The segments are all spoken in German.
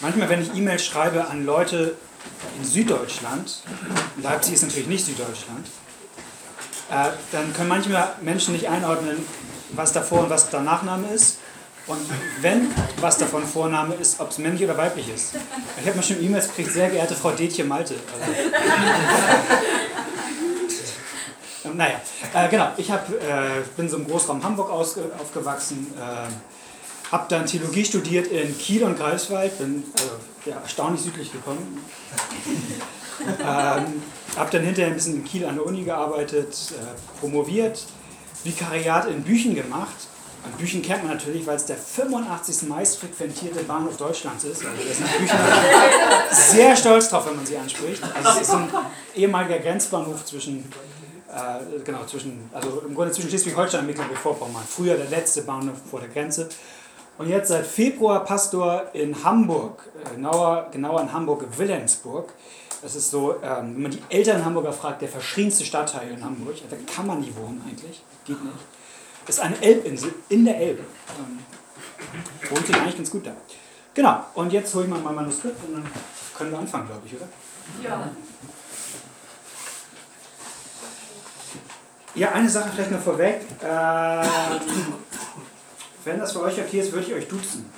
manchmal, wenn ich E-Mails schreibe an Leute in Süddeutschland, Leipzig ist natürlich nicht Süddeutschland, äh, dann können manchmal Menschen nicht einordnen, was davor und was der Nachname ist. Und wenn was davon Vorname ist, ob es männlich oder weiblich ist. Ich habe mal schon E-Mails gekriegt, sehr geehrte Frau Detje Malte. Also, naja, äh, genau, ich hab, äh, bin so im Großraum Hamburg aus, aufgewachsen, äh, habe dann Theologie studiert in Kiel und Greifswald, bin äh, ja, erstaunlich südlich gekommen. ähm, habe dann hinterher ein bisschen in Kiel an der Uni gearbeitet, äh, promoviert, Vikariat in Büchen gemacht. An Büchen kennt man natürlich, weil es der 85. meist frequentierte Bahnhof Deutschlands ist. Also da sind Büchen sehr stolz drauf, wenn man sie anspricht. Also es ist ein ehemaliger Grenzbahnhof zwischen äh, genau, zwischen, also im Grunde zwischen Schleswig-Holstein und Mecklenburg-Vorpommern. Früher der letzte Bahnhof vor der Grenze. Und jetzt seit Februar Pastor in Hamburg, äh, genauer, genauer in Hamburg-Wilhelmsburg. Das ist so, ähm, wenn man die älteren Hamburger fragt, der verschriebenste Stadtteil in Hamburg. Da kann man nie wohnen eigentlich, geht nicht. Das ist eine Elbinsel in der Elbe. Ähm, wohnt sich eigentlich ganz gut da. Genau, und jetzt hole ich mal mein Manuskript und dann können wir anfangen, glaube ich, oder? Ja. Ja, eine Sache vielleicht noch vorweg. Äh, wenn das für euch okay ist, würde ich euch duzen.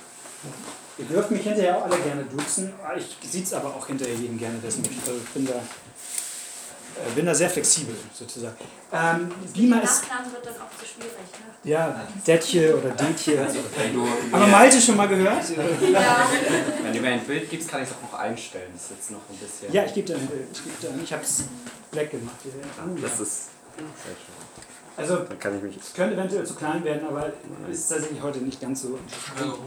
Ihr dürft mich hinterher auch alle gerne duzen. Ich sieht aber auch hinterher jeden gerne, der es möchte. Also ich bin da, äh, bin da sehr flexibel, sozusagen. Ähm, Beamer ist. Nachnamen wird dann auch zu schwierig, ne? Ja, Detje oder Detje. Also, aber Malte schon mal gehört? Ja. Wenn du mir ein Bild gibst, kann ich es auch noch einstellen. Das ist jetzt noch ein bisschen. Ja, ich gebe dir ein Bild. Ich, ich habe es black gemacht. Das ist also, Dann kann ich mich es könnte eventuell zu klein werden, aber es ist tatsächlich heute nicht ganz so. so.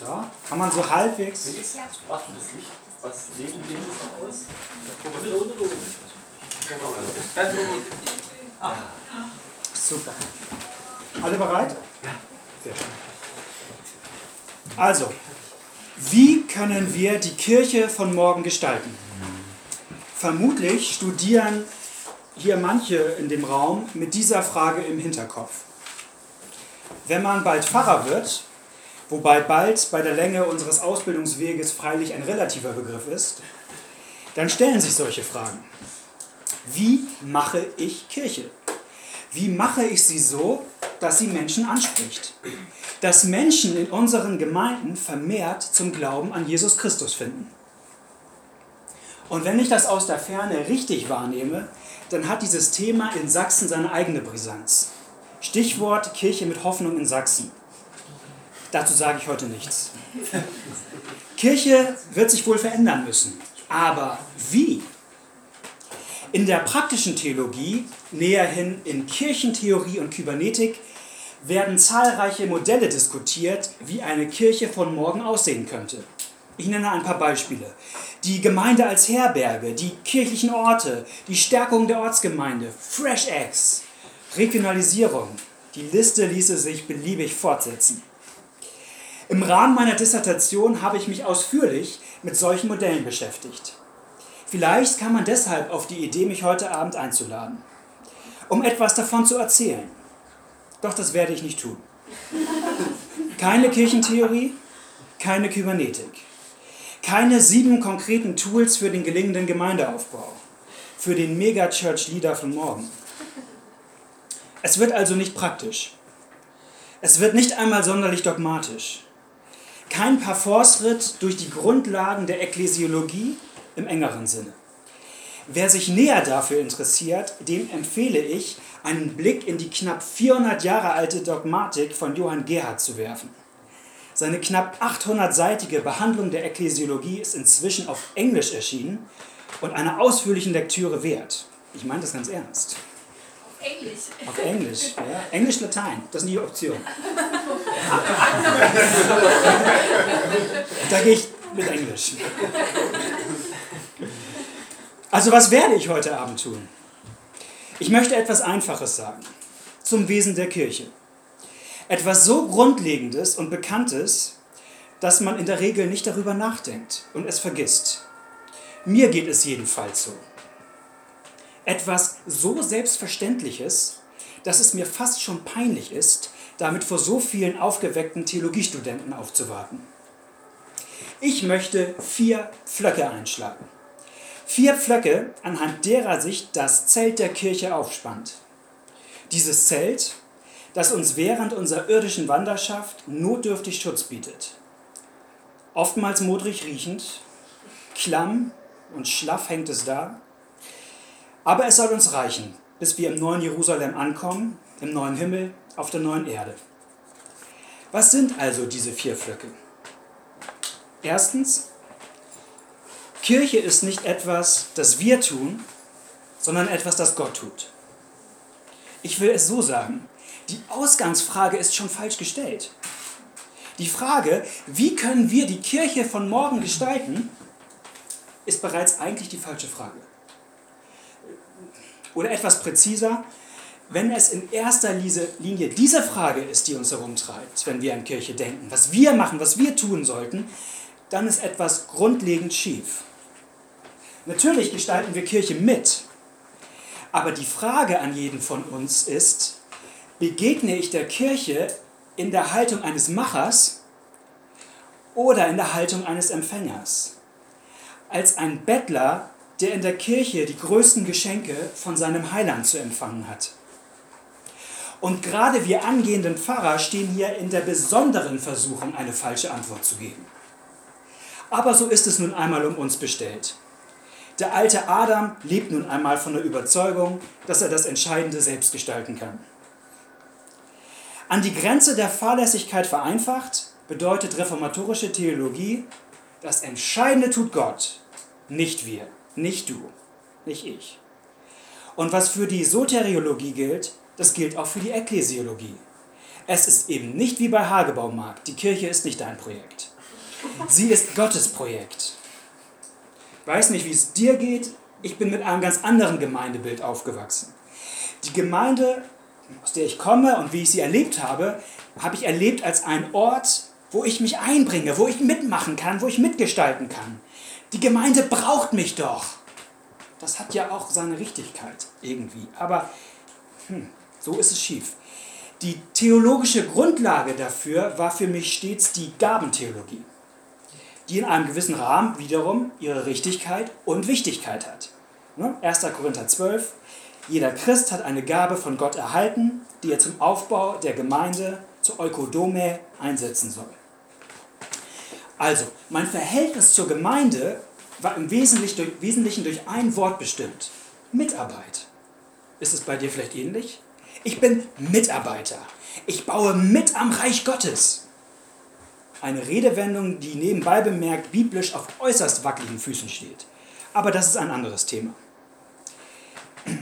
so. Kann man so halbwegs. Was legen wir aus? Super. Alle bereit? Ja. Sehr schön. Also, wie können wir die Kirche von morgen gestalten? Vermutlich studieren hier manche in dem Raum mit dieser Frage im Hinterkopf. Wenn man bald Pfarrer wird, wobei bald bei der Länge unseres Ausbildungsweges freilich ein relativer Begriff ist, dann stellen sich solche Fragen. Wie mache ich Kirche? Wie mache ich sie so, dass sie Menschen anspricht? Dass Menschen in unseren Gemeinden vermehrt zum Glauben an Jesus Christus finden. Und wenn ich das aus der Ferne richtig wahrnehme, dann hat dieses Thema in Sachsen seine eigene Brisanz. Stichwort Kirche mit Hoffnung in Sachsen. Dazu sage ich heute nichts. Kirche wird sich wohl verändern müssen. Aber wie? In der praktischen Theologie, näherhin in Kirchentheorie und Kybernetik, werden zahlreiche Modelle diskutiert, wie eine Kirche von morgen aussehen könnte. Ich nenne ein paar Beispiele. Die Gemeinde als Herberge, die kirchlichen Orte, die Stärkung der Ortsgemeinde, Fresh Eggs, Regionalisierung. Die Liste ließe sich beliebig fortsetzen. Im Rahmen meiner Dissertation habe ich mich ausführlich mit solchen Modellen beschäftigt. Vielleicht kam man deshalb auf die Idee, mich heute Abend einzuladen, um etwas davon zu erzählen. Doch das werde ich nicht tun. Keine Kirchentheorie, keine Kybernetik, keine sieben konkreten Tools für den gelingenden Gemeindeaufbau, für den Megachurch-Leader von morgen. Es wird also nicht praktisch. Es wird nicht einmal sonderlich dogmatisch. Kein Parforce-Ritt durch die Grundlagen der Ekklesiologie im engeren Sinne. Wer sich näher dafür interessiert, dem empfehle ich, einen Blick in die knapp 400 Jahre alte Dogmatik von Johann Gerhard zu werfen. Seine knapp 800-seitige Behandlung der Ekklesiologie ist inzwischen auf Englisch erschienen und einer ausführlichen Lektüre wert. Ich meine das ganz ernst. Auf Englisch. Auf Englisch, ja. Englisch-Latein, das ist die Option. da gehe ich mit Englisch. Also was werde ich heute Abend tun? Ich möchte etwas Einfaches sagen zum Wesen der Kirche. Etwas so Grundlegendes und Bekanntes, dass man in der Regel nicht darüber nachdenkt und es vergisst. Mir geht es jedenfalls so. Etwas so Selbstverständliches, dass es mir fast schon peinlich ist, damit vor so vielen aufgeweckten Theologiestudenten aufzuwarten. Ich möchte vier Pflöcke einschlagen. Vier Pflöcke, anhand derer sich das Zelt der Kirche aufspannt. Dieses Zelt, das uns während unserer irdischen Wanderschaft notdürftig Schutz bietet. Oftmals modrig riechend, klamm und schlaff hängt es da. Aber es soll uns reichen, bis wir im neuen Jerusalem ankommen, im neuen Himmel, auf der neuen Erde. Was sind also diese vier Pflöcke? Erstens, Kirche ist nicht etwas, das wir tun, sondern etwas, das Gott tut. Ich will es so sagen, die Ausgangsfrage ist schon falsch gestellt. Die Frage, wie können wir die Kirche von morgen gestalten, ist bereits eigentlich die falsche Frage. Oder etwas präziser, wenn es in erster Linie diese Frage ist, die uns herumtreibt, wenn wir an Kirche denken, was wir machen, was wir tun sollten, dann ist etwas grundlegend schief. Natürlich gestalten wir Kirche mit, aber die Frage an jeden von uns ist, begegne ich der Kirche in der Haltung eines Machers oder in der Haltung eines Empfängers? Als ein Bettler, der in der Kirche die größten Geschenke von seinem Heiland zu empfangen hat. Und gerade wir angehenden Pfarrer stehen hier in der besonderen Versuchung, eine falsche Antwort zu geben. Aber so ist es nun einmal um uns bestellt. Der alte Adam lebt nun einmal von der Überzeugung, dass er das Entscheidende selbst gestalten kann. An die Grenze der Fahrlässigkeit vereinfacht bedeutet reformatorische Theologie, das Entscheidende tut Gott, nicht wir, nicht du, nicht ich. Und was für die Soteriologie gilt, das gilt auch für die Ekklesiologie. Es ist eben nicht wie bei Hagebaumarkt. Die Kirche ist nicht dein Projekt. Sie ist Gottes Projekt. Weiß nicht, wie es dir geht. Ich bin mit einem ganz anderen Gemeindebild aufgewachsen. Die Gemeinde, aus der ich komme und wie ich sie erlebt habe, habe ich erlebt als einen Ort, wo ich mich einbringe, wo ich mitmachen kann, wo ich mitgestalten kann. Die Gemeinde braucht mich doch. Das hat ja auch seine Richtigkeit irgendwie. Aber hm, so ist es schief. Die theologische Grundlage dafür war für mich stets die Gabentheologie, die in einem gewissen Rahmen wiederum ihre Richtigkeit und Wichtigkeit hat. 1. Ne? Korinther 12, jeder Christ hat eine Gabe von Gott erhalten, die er zum Aufbau der Gemeinde, zur Eukodome, einsetzen soll. Also, mein Verhältnis zur Gemeinde war im Wesentlichen durch ein Wort bestimmt. Mitarbeit. Ist es bei dir vielleicht ähnlich? Ich bin Mitarbeiter. Ich baue mit am Reich Gottes. Eine Redewendung, die nebenbei bemerkt biblisch auf äußerst wackeligen Füßen steht. Aber das ist ein anderes Thema.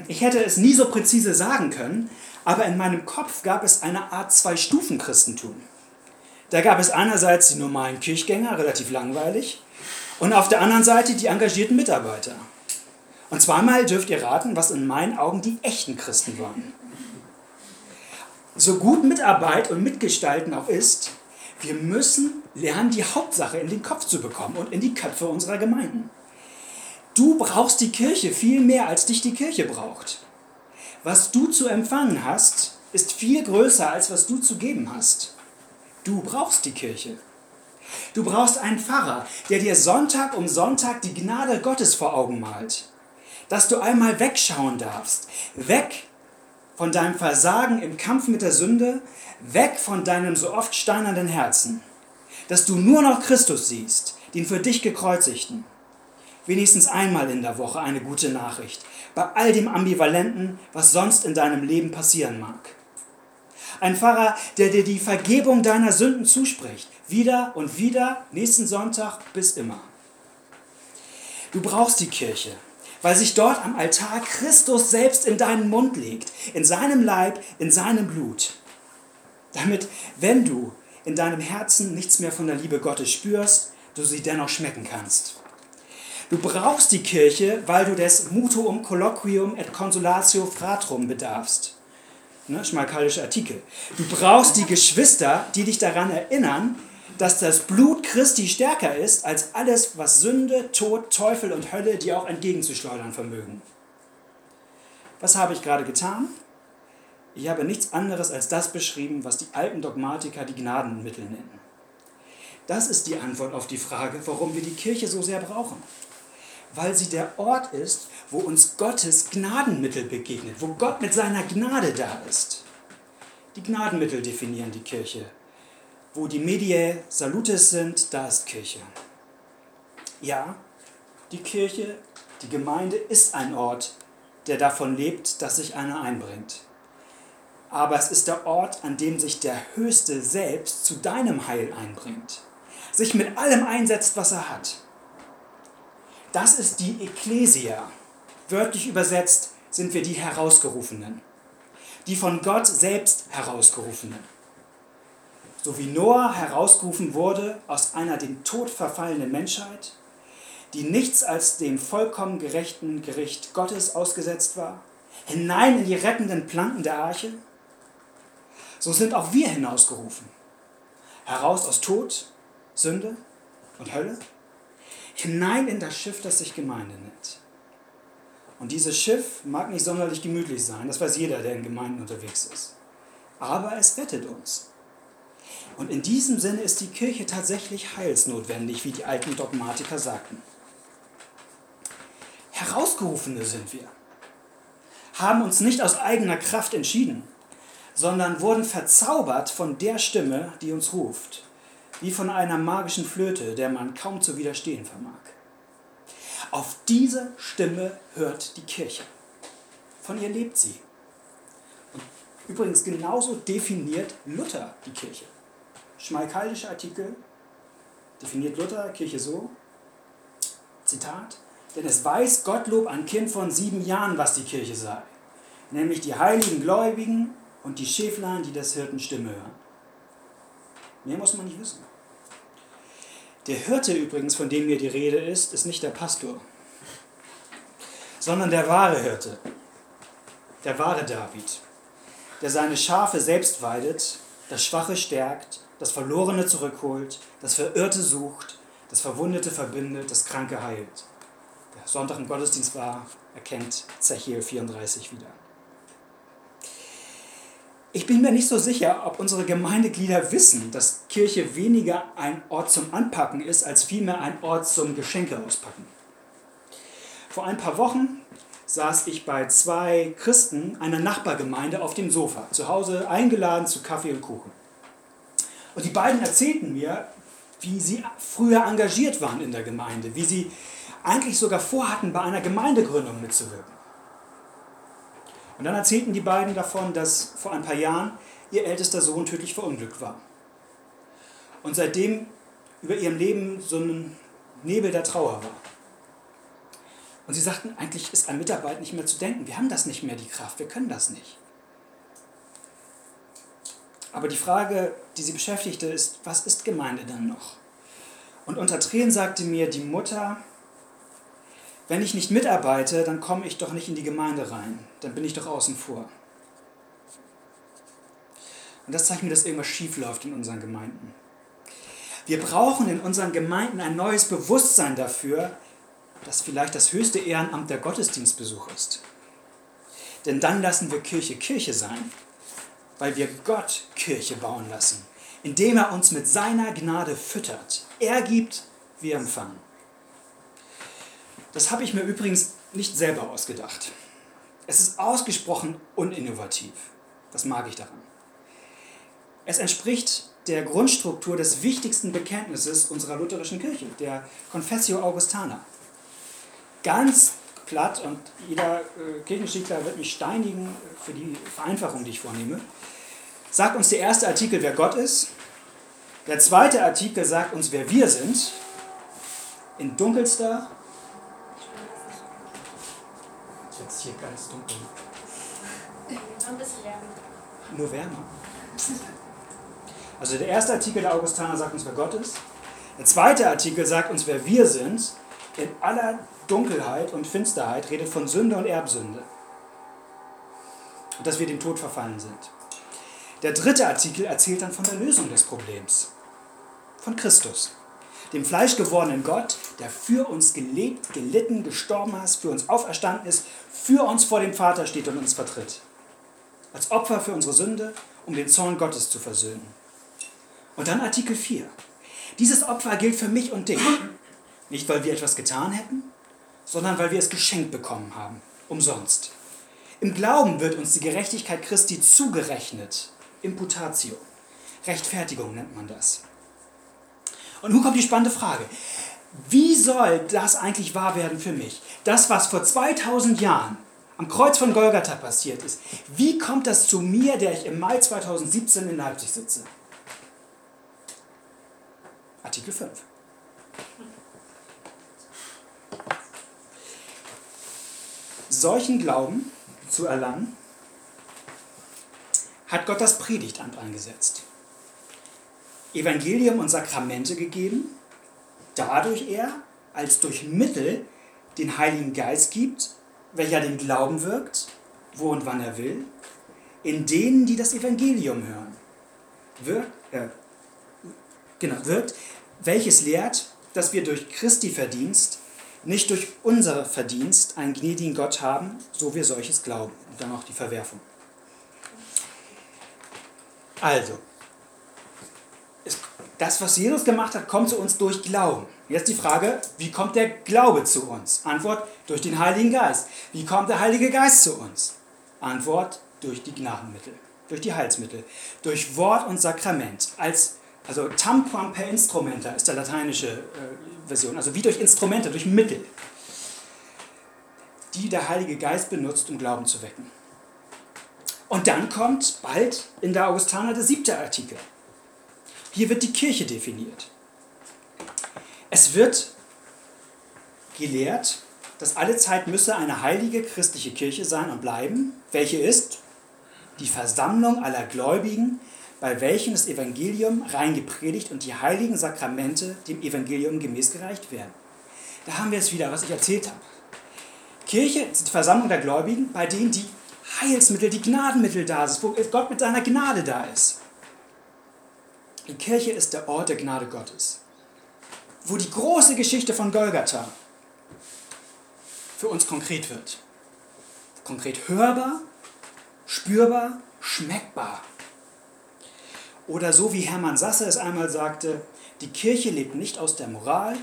Ich hätte es nie so präzise sagen können, aber in meinem Kopf gab es eine Art Zwei-Stufen-Christentum. Da gab es einerseits die normalen Kirchgänger, relativ langweilig, und auf der anderen Seite die engagierten Mitarbeiter. Und zweimal dürft ihr raten, was in meinen Augen die echten Christen waren so gut Mitarbeit und Mitgestalten auch ist, wir müssen lernen, die Hauptsache in den Kopf zu bekommen und in die Köpfe unserer Gemeinden. Du brauchst die Kirche viel mehr, als dich die Kirche braucht. Was du zu empfangen hast, ist viel größer, als was du zu geben hast. Du brauchst die Kirche. Du brauchst einen Pfarrer, der dir Sonntag um Sonntag die Gnade Gottes vor Augen malt. Dass du einmal wegschauen darfst. Weg von deinem Versagen im Kampf mit der Sünde, weg von deinem so oft steinernden Herzen, dass du nur noch Christus siehst, den für dich gekreuzigten. Wenigstens einmal in der Woche eine gute Nachricht, bei all dem Ambivalenten, was sonst in deinem Leben passieren mag. Ein Pfarrer, der dir die Vergebung deiner Sünden zuspricht, wieder und wieder, nächsten Sonntag bis immer. Du brauchst die Kirche, weil sich dort am Altar Christus selbst in deinen Mund legt, in seinem Leib, in seinem Blut. Damit, wenn du in deinem Herzen nichts mehr von der Liebe Gottes spürst, du sie dennoch schmecken kannst. Du brauchst die Kirche, weil du des Mutuum colloquium et consolatio fratrum bedarfst. Ne, schmalkalischer Artikel. Du brauchst die Geschwister, die dich daran erinnern, dass das Blut Christi stärker ist als alles, was Sünde, Tod, Teufel und Hölle dir auch entgegenzuschleudern vermögen. Was habe ich gerade getan? Ich habe nichts anderes als das beschrieben, was die alten Dogmatiker die Gnadenmittel nennen. Das ist die Antwort auf die Frage, warum wir die Kirche so sehr brauchen. Weil sie der Ort ist, wo uns Gottes Gnadenmittel begegnet, wo Gott mit seiner Gnade da ist. Die Gnadenmittel definieren die Kirche. Wo die Mediae Salutes sind, da ist Kirche. Ja, die Kirche, die Gemeinde ist ein Ort, der davon lebt, dass sich einer einbringt. Aber es ist der Ort, an dem sich der Höchste selbst zu deinem Heil einbringt, sich mit allem einsetzt, was er hat. Das ist die Ekklesia. Wörtlich übersetzt sind wir die Herausgerufenen, die von Gott selbst Herausgerufenen. So wie Noah herausgerufen wurde aus einer dem Tod verfallenen Menschheit, die nichts als dem vollkommen gerechten Gericht Gottes ausgesetzt war, hinein in die rettenden Planken der Arche, so sind auch wir hinausgerufen. Heraus aus Tod, Sünde und Hölle, hinein in das Schiff, das sich Gemeinde nennt. Und dieses Schiff mag nicht sonderlich gemütlich sein, das weiß jeder, der in Gemeinden unterwegs ist. Aber es rettet uns. Und in diesem Sinne ist die Kirche tatsächlich heilsnotwendig, wie die alten Dogmatiker sagten. Herausgerufene sind wir, haben uns nicht aus eigener Kraft entschieden, sondern wurden verzaubert von der Stimme, die uns ruft, wie von einer magischen Flöte, der man kaum zu widerstehen vermag. Auf diese Stimme hört die Kirche. Von ihr lebt sie. Und übrigens genauso definiert Luther die Kirche. Schmalkaldische Artikel definiert Luther Kirche so, Zitat, denn es weiß Gottlob ein Kind von sieben Jahren, was die Kirche sei, nämlich die heiligen Gläubigen und die Schäflein, die des Hirten Stimme hören. Mehr muss man nicht wissen. Der Hirte übrigens, von dem hier die Rede ist, ist nicht der Pastor, sondern der wahre Hirte, der wahre David, der seine Schafe selbst weidet, das Schwache stärkt, das Verlorene zurückholt, das Verirrte sucht, das Verwundete verbindet, das Kranke heilt. Der Sonntag im Gottesdienst war, erkennt Zechiel 34 wieder. Ich bin mir nicht so sicher, ob unsere Gemeindeglieder wissen, dass Kirche weniger ein Ort zum Anpacken ist, als vielmehr ein Ort zum Geschenke auspacken. Vor ein paar Wochen saß ich bei zwei Christen einer Nachbargemeinde auf dem Sofa, zu Hause eingeladen zu Kaffee und Kuchen. Und die beiden erzählten mir, wie sie früher engagiert waren in der Gemeinde, wie sie eigentlich sogar vorhatten, bei einer Gemeindegründung mitzuwirken. Und dann erzählten die beiden davon, dass vor ein paar Jahren ihr ältester Sohn tödlich verunglückt war. Und seitdem über ihrem Leben so ein Nebel der Trauer war. Und sie sagten, eigentlich ist an Mitarbeit nicht mehr zu denken. Wir haben das nicht mehr, die Kraft. Wir können das nicht. Aber die Frage, die sie beschäftigte, ist, was ist Gemeinde dann noch? Und unter Tränen sagte mir die Mutter, wenn ich nicht mitarbeite, dann komme ich doch nicht in die Gemeinde rein. Dann bin ich doch außen vor. Und das zeigt mir, dass irgendwas schief läuft in unseren Gemeinden. Wir brauchen in unseren Gemeinden ein neues Bewusstsein dafür, dass vielleicht das höchste Ehrenamt der Gottesdienstbesuch ist. Denn dann lassen wir Kirche Kirche sein, weil wir Gott Kirche bauen lassen, indem er uns mit seiner Gnade füttert. Er gibt, wir empfangen. Das habe ich mir übrigens nicht selber ausgedacht. Es ist ausgesprochen uninnovativ. Das mag ich daran. Es entspricht der Grundstruktur des wichtigsten Bekenntnisses unserer lutherischen Kirche, der Confessio Augustana. Ganz platt und jeder äh, Kirchengeschichtler wird mich steinigen für die Vereinfachung, die ich vornehme. Sagt uns der erste Artikel, wer Gott ist. Der zweite Artikel sagt uns, wer wir sind. In dunkelster jetzt hier ganz dunkel. Ein bisschen wärmer. Nur wärmer. Also der erste Artikel der Augustaner sagt uns, wer Gott ist. Der zweite Artikel sagt uns, wer wir sind. In aller Dunkelheit und Finsterheit redet von Sünde und Erbsünde. Und dass wir dem Tod verfallen sind. Der dritte Artikel erzählt dann von der Lösung des Problems. Von Christus. dem fleischgewordenen Gott, der für uns gelebt, gelitten, gestorben ist, für uns auferstanden ist, für uns vor dem Vater steht und uns vertritt. Als Opfer für unsere Sünde, um den Zorn Gottes zu versöhnen. Und dann Artikel 4. Dieses Opfer gilt für mich und dich. Nicht, weil wir etwas getan hätten, sondern weil wir es geschenkt bekommen haben. Umsonst. Im Glauben wird uns die Gerechtigkeit Christi zugerechnet. Imputatio. Rechtfertigung nennt man das. Und nun kommt die spannende Frage. Wie soll das eigentlich wahr werden für mich? Das, was vor 2000 Jahren am Kreuz von Golgatha passiert ist, wie kommt das zu mir, der ich im Mai 2017 in Leipzig sitze? Artikel 5. Solchen Glauben zu erlangen, hat Gott das Predigtamt eingesetzt. Evangelium und Sakramente gegeben, dadurch er als durch Mittel den Heiligen Geist gibt, welcher den Glauben wirkt, wo und wann er will, in denen, die das Evangelium hören. Wirkt, äh, genau, wirkt, welches lehrt, dass wir durch Christi Verdienst, nicht durch unser Verdienst, einen gnädigen Gott haben, so wir solches glauben. Und dann auch die Verwerfung. Also, das, was Jesus gemacht hat, kommt zu uns durch Glauben. Jetzt die Frage, wie kommt der Glaube zu uns? Antwort, durch den Heiligen Geist. Wie kommt der Heilige Geist zu uns? Antwort, durch die Gnadenmittel, durch die Heilsmittel, durch Wort und Sakrament. Als, also tamquam per instrumenta ist der lateinische äh, Version, also wie durch Instrumente, durch Mittel, die der Heilige Geist benutzt, um Glauben zu wecken. Und dann kommt bald in der Augustana der siebte Artikel. Hier wird die Kirche definiert. Es wird gelehrt, dass alle Zeit müsse eine heilige christliche Kirche sein und bleiben, welche ist die Versammlung aller Gläubigen, bei welchen das Evangelium rein gepredigt und die heiligen Sakramente dem Evangelium gemäß gereicht werden. Da haben wir es wieder, was ich erzählt habe. Kirche ist die Versammlung der Gläubigen, bei denen die Heilsmittel, die Gnadenmittel da sind, wo Gott mit seiner Gnade da ist. Die Kirche ist der Ort der Gnade Gottes, wo die große Geschichte von Golgatha für uns konkret wird. Konkret hörbar, spürbar, schmeckbar. Oder so wie Hermann Sasse es einmal sagte, die Kirche lebt nicht aus der Moral,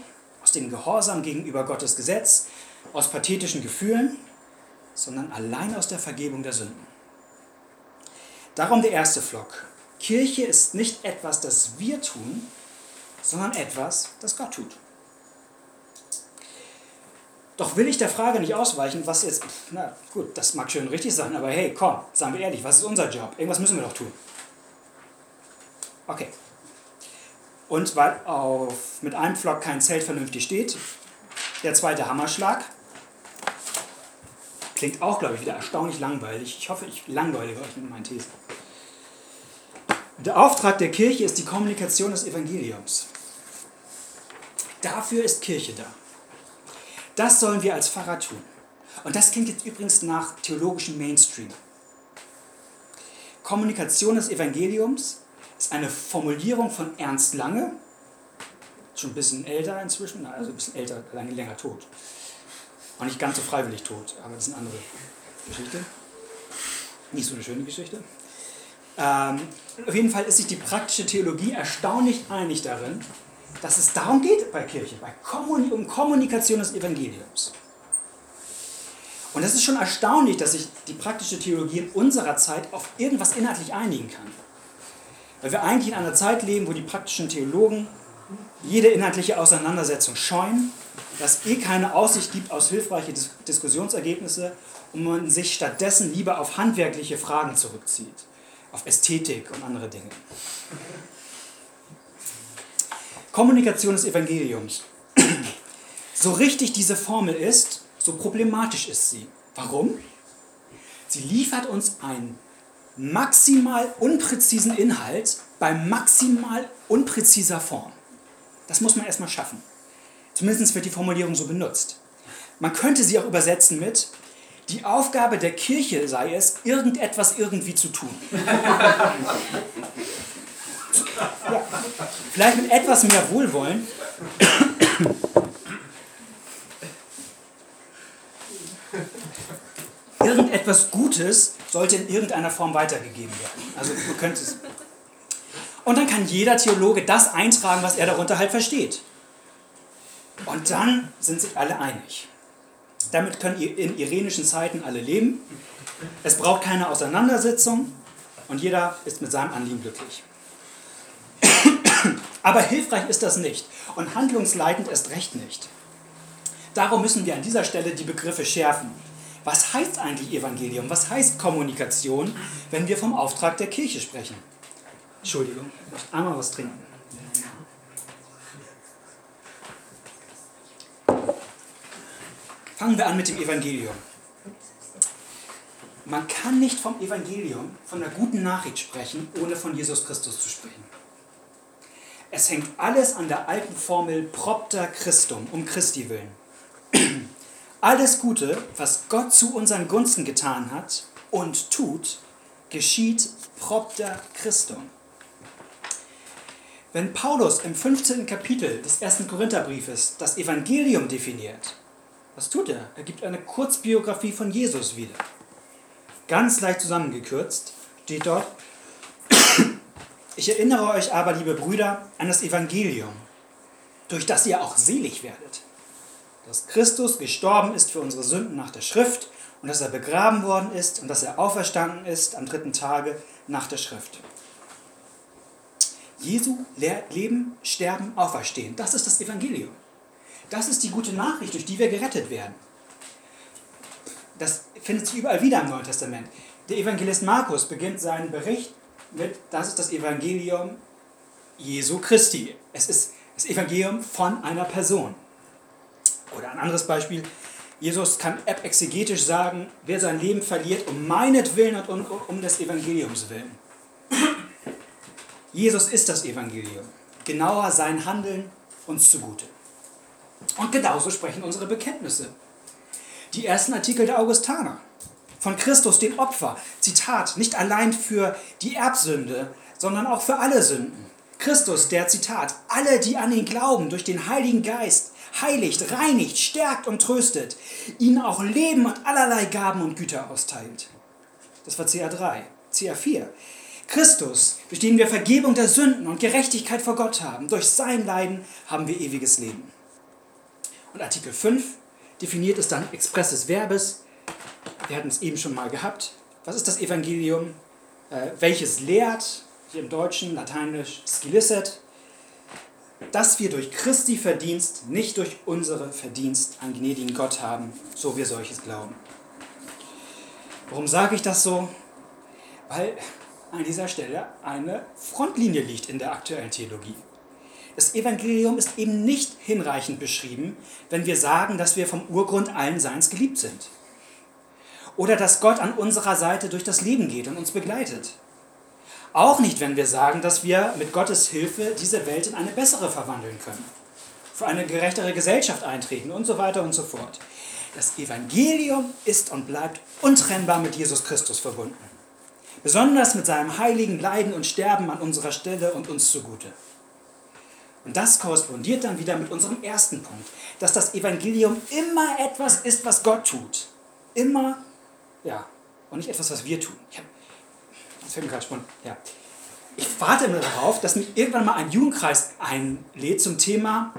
aus dem Gehorsam gegenüber Gottes Gesetz, aus pathetischen Gefühlen, sondern allein aus der Vergebung der Sünden. Darum der erste Flock. Kirche ist nicht etwas, das wir tun, sondern etwas, das Gott tut. Doch will ich der Frage nicht ausweichen, was jetzt, na gut, das mag schön richtig sein, aber hey, komm, sagen wir ehrlich, was ist unser Job? Irgendwas müssen wir doch tun. Okay. Und weil auf, mit einem Flock kein Zelt vernünftig steht, der zweite Hammerschlag, klingt auch, glaube ich, wieder erstaunlich langweilig. Ich hoffe, ich langweile euch mit meinen Thesen. Der Auftrag der Kirche ist die Kommunikation des Evangeliums. Dafür ist Kirche da. Das sollen wir als Pfarrer tun. Und das klingt jetzt übrigens nach theologischem Mainstream. Kommunikation des Evangeliums ist eine Formulierung von Ernst Lange, schon ein bisschen älter inzwischen, also ein bisschen älter, lange länger tot. Auch nicht ganz so freiwillig tot, aber das ist eine andere Geschichte. Nicht so eine schöne Geschichte. Ähm, auf jeden Fall ist sich die praktische Theologie erstaunlich einig darin, dass es darum geht bei Kirche, bei Kommunik um Kommunikation des Evangeliums. Und es ist schon erstaunlich, dass sich die praktische Theologie in unserer Zeit auf irgendwas inhaltlich einigen kann. Weil wir eigentlich in einer Zeit leben, wo die praktischen Theologen jede inhaltliche Auseinandersetzung scheuen, dass eh keine Aussicht gibt aus hilfreiche Dis Diskussionsergebnisse und man sich stattdessen lieber auf handwerkliche Fragen zurückzieht auf Ästhetik und andere Dinge. Kommunikation des Evangeliums. So richtig diese Formel ist, so problematisch ist sie. Warum? Sie liefert uns einen maximal unpräzisen Inhalt bei maximal unpräziser Form. Das muss man erstmal schaffen. Zumindest wird die Formulierung so benutzt. Man könnte sie auch übersetzen mit, die Aufgabe der Kirche sei es, irgendetwas irgendwie zu tun. ja. Vielleicht mit etwas mehr Wohlwollen. Und etwas Gutes sollte in irgendeiner Form weitergegeben werden. Also man könnte. Und dann kann jeder Theologe das eintragen, was er darunter halt versteht. Und dann sind sich alle einig. Damit können in irenischen Zeiten alle leben. Es braucht keine Auseinandersetzung und jeder ist mit seinem Anliegen glücklich. Aber hilfreich ist das nicht und handlungsleitend erst recht nicht. Darum müssen wir an dieser Stelle die Begriffe schärfen. Was heißt eigentlich Evangelium? Was heißt Kommunikation, wenn wir vom Auftrag der Kirche sprechen? Entschuldigung, ich muss einmal was trinken. Fangen wir an mit dem Evangelium. Man kann nicht vom Evangelium, von der guten Nachricht sprechen, ohne von Jesus Christus zu sprechen. Es hängt alles an der alten Formel propter Christum, um Christi willen. Alles Gute, was Gott zu unseren Gunsten getan hat und tut, geschieht propter Christum. Wenn Paulus im 15. Kapitel des ersten Korintherbriefes das Evangelium definiert, was tut er? Er gibt eine Kurzbiografie von Jesus wieder. Ganz leicht zusammengekürzt steht dort, ich erinnere euch aber, liebe Brüder, an das Evangelium, durch das ihr auch selig werdet. Dass Christus gestorben ist für unsere Sünden nach der Schrift und dass er begraben worden ist und dass er auferstanden ist am dritten Tage nach der Schrift. Jesu Leben, Sterben, Auferstehen, das ist das Evangelium. Das ist die gute Nachricht, durch die wir gerettet werden. Das findet sich überall wieder im Neuen Testament. Der Evangelist Markus beginnt seinen Bericht mit, das ist das Evangelium Jesu Christi. Es ist das Evangelium von einer Person. Oder ein anderes Beispiel, Jesus kann exegetisch sagen, wer sein Leben verliert, um meinetwillen und um, um des Evangeliums willen. Jesus ist das Evangelium. Genauer sein Handeln uns zugute. Und genauso sprechen unsere Bekenntnisse. Die ersten Artikel der Augustaner. Von Christus, dem Opfer. Zitat, nicht allein für die Erbsünde, sondern auch für alle Sünden. Christus, der Zitat, alle, die an ihn glauben, durch den Heiligen Geist, heiligt, reinigt, stärkt und tröstet, ihnen auch Leben und allerlei Gaben und Güter austeilt. Das war CA3. CA4. Christus, durch den wir Vergebung der Sünden und Gerechtigkeit vor Gott haben. Durch sein Leiden haben wir ewiges Leben. Und Artikel 5 definiert es dann expresses Verbes. Wir hatten es eben schon mal gehabt. Was ist das Evangelium? Äh, welches lehrt, hier im Deutschen, lateinisch skilisset, dass wir durch Christi Verdienst, nicht durch unsere Verdienst an gnädigen Gott haben, so wir solches glauben. Warum sage ich das so? Weil an dieser Stelle eine Frontlinie liegt in der aktuellen Theologie. Das Evangelium ist eben nicht hinreichend beschrieben, wenn wir sagen, dass wir vom Urgrund allen Seins geliebt sind. Oder dass Gott an unserer Seite durch das Leben geht und uns begleitet. Auch nicht, wenn wir sagen, dass wir mit Gottes Hilfe diese Welt in eine bessere verwandeln können, für eine gerechtere Gesellschaft eintreten und so weiter und so fort. Das Evangelium ist und bleibt untrennbar mit Jesus Christus verbunden. Besonders mit seinem heiligen Leiden und Sterben an unserer Stelle und uns zugute. Und das korrespondiert dann wieder mit unserem ersten Punkt, dass das Evangelium immer etwas ist, was Gott tut. Immer, ja, und nicht etwas, was wir tun. Ich hab, das fällt mir gerade spontan, ja. Ich warte immer darauf, dass mich irgendwann mal ein Jugendkreis einlädt zum Thema,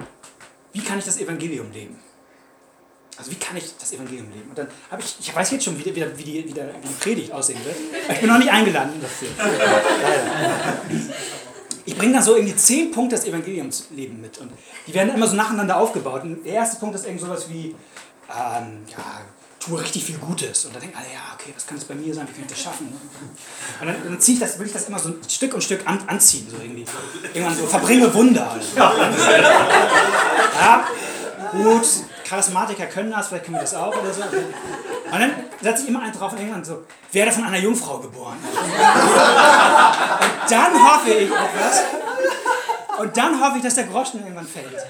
wie kann ich das Evangelium leben? Also wie kann ich das Evangelium leben? Und dann habe ich, ich weiß jetzt schon, wie, wie, die, wie, der, wie die Predigt aussehen wird, aber ich bin noch nicht eingeladen dafür. Ich bringe dann so irgendwie zehn Punkte des Evangeliumsleben mit und die werden immer so nacheinander aufgebaut. Und der erste Punkt ist irgendwie sowas wie, ähm, ja, tue richtig viel Gutes. Und dann denken alle, ja, okay, was kann das bei mir sein, wie kann ich das schaffen? Und dann, dann ziehe ich das, will ich das immer so Stück und Stück an, anziehen, so irgendwie. Irgendwann so, verbringe Wunder. Halt. Ja, gut, Charismatiker können das, vielleicht können wir das auch oder so. Und dann setze ich immer einen drauf und irgendwann so, werde von einer Jungfrau geboren. Und dann hoffe ich etwas. Und dann hoffe ich, dass der Groschen irgendwann fällt.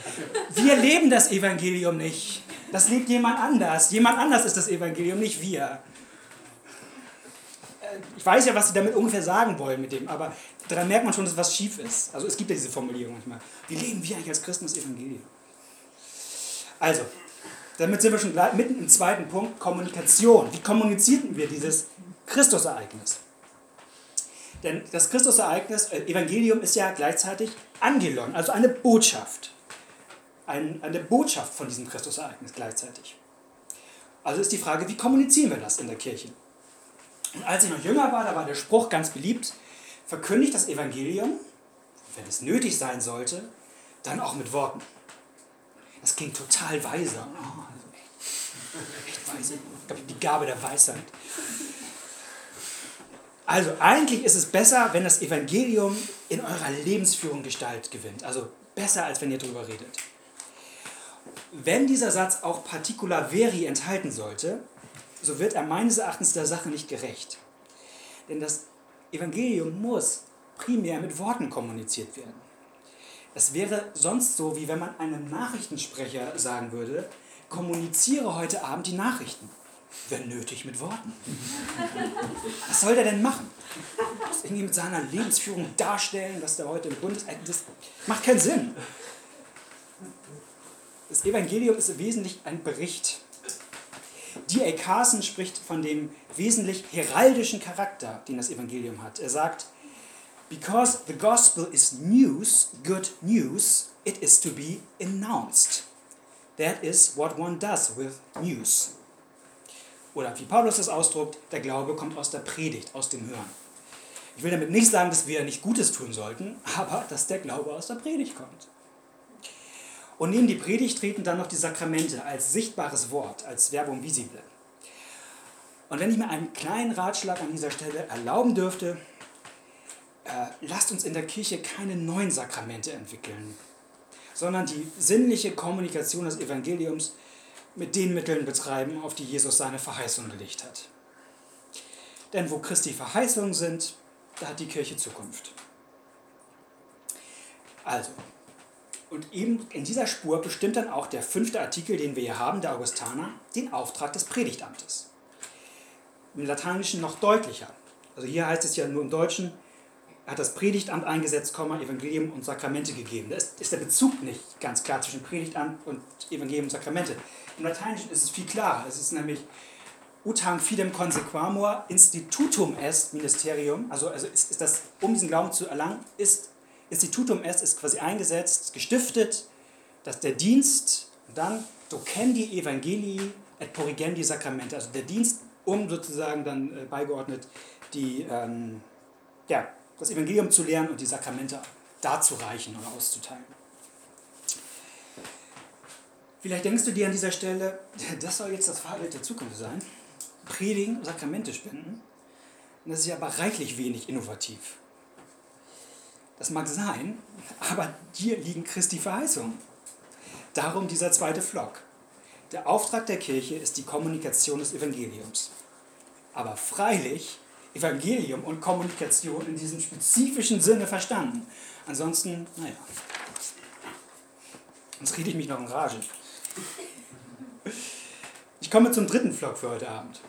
Wir leben das Evangelium nicht. Das lebt jemand anders. Jemand anders ist das Evangelium, nicht wir. Äh, ich weiß ja, was sie damit ungefähr sagen wollen mit dem, aber daran merkt man schon, dass was schief ist. Also es gibt ja diese Formulierung manchmal. Wie leben wir eigentlich als Christen das Evangelium? Also, Damit sind wir schon mitten im zweiten Punkt, Kommunikation. Wie kommunizierten wir dieses Christusereignis? Denn das Christusereignis, äh, Evangelium ist ja gleichzeitig Angelon, also eine Botschaft. Ein, eine Botschaft von diesem Christusereignis gleichzeitig. Also ist die Frage, wie kommunizieren wir das in der Kirche? Und als ich noch jünger war, da war der Spruch ganz beliebt, verkündigt das Evangelium, wenn es nötig sein sollte, dann auch mit Worten. Das klingt total weise. Oh, also echt, echt weise. Ich glaube, die Gabe der Weisheit. Also eigentlich ist es besser, wenn das Evangelium in eurer Lebensführung Gestalt gewinnt. Also besser, als wenn ihr darüber redet. Wenn dieser Satz auch Particula Veri enthalten sollte, so wird er meines Erachtens der Sache nicht gerecht. Denn das Evangelium muss primär mit Worten kommuniziert werden. Es wäre sonst so, wie wenn man einem Nachrichtensprecher sagen würde, kommuniziere heute Abend die Nachrichten. Wenn nötig mit Worten. Was soll der denn machen? Das irgendwie mit seiner Lebensführung darstellen, was der heute im Bund ist. Das macht keinen Sinn. Das Evangelium ist wesentlich ein Bericht. D.A. Carson spricht von dem wesentlich heraldischen Charakter, den das Evangelium hat. Er sagt, Because the gospel is news, good news, it is to be announced. That is what one does with news. Oder wie Paulus das ausdruckt, der Glaube kommt aus der Predigt, aus dem Hören. Ich will damit nicht sagen, dass wir nicht Gutes tun sollten, aber dass der Glaube aus der Predigt kommt. Und neben die Predigt treten dann noch die Sakramente als sichtbares Wort, als Werbung visible. Und wenn ich mir einen kleinen Ratschlag an dieser Stelle erlauben dürfte, äh, lasst uns in der Kirche keine neuen Sakramente entwickeln, sondern die sinnliche Kommunikation des Evangeliums mit den Mitteln betreiben, auf die Jesus seine Verheißung gelegt hat. Denn wo Christi Verheißungen sind, da hat die Kirche Zukunft. Also, und eben in dieser Spur bestimmt dann auch der fünfte Artikel, den wir hier haben, der Augustaner, den Auftrag des Predigtamtes. Im Lateinischen noch deutlicher. Also hier heißt es ja nur im Deutschen, hat das Predigtamt eingesetzt, Evangelium und Sakramente gegeben. Da ist, ist der Bezug nicht ganz klar zwischen Predigtamt und Evangelium und Sakramente. Im Lateinischen ist es viel klarer. Es ist nämlich utam fidem consequamur institutum est ministerium. Also, also ist, ist das, um diesen Glauben zu erlangen, ist institutum est, ist quasi eingesetzt, gestiftet, dass der Dienst, und dann docendi evangelii et porrigendi sacramente, also der Dienst, um sozusagen dann äh, beigeordnet die, ähm, ja, das Evangelium zu lehren und die Sakramente darzureichen und auszuteilen. Vielleicht denkst du dir an dieser Stelle, das soll jetzt das Fahrbild der Zukunft sein. Predigen, Sakramente spenden. Und das ist ja aber reichlich wenig innovativ. Das mag sein, aber hier liegen Christi Verheißungen. Darum dieser zweite Flock. Der Auftrag der Kirche ist die Kommunikation des Evangeliums. Aber freilich Evangelium und Kommunikation in diesem spezifischen Sinne verstanden. Ansonsten, naja, sonst rede ich mich noch in Rage. Ich komme zum dritten Vlog für heute Abend.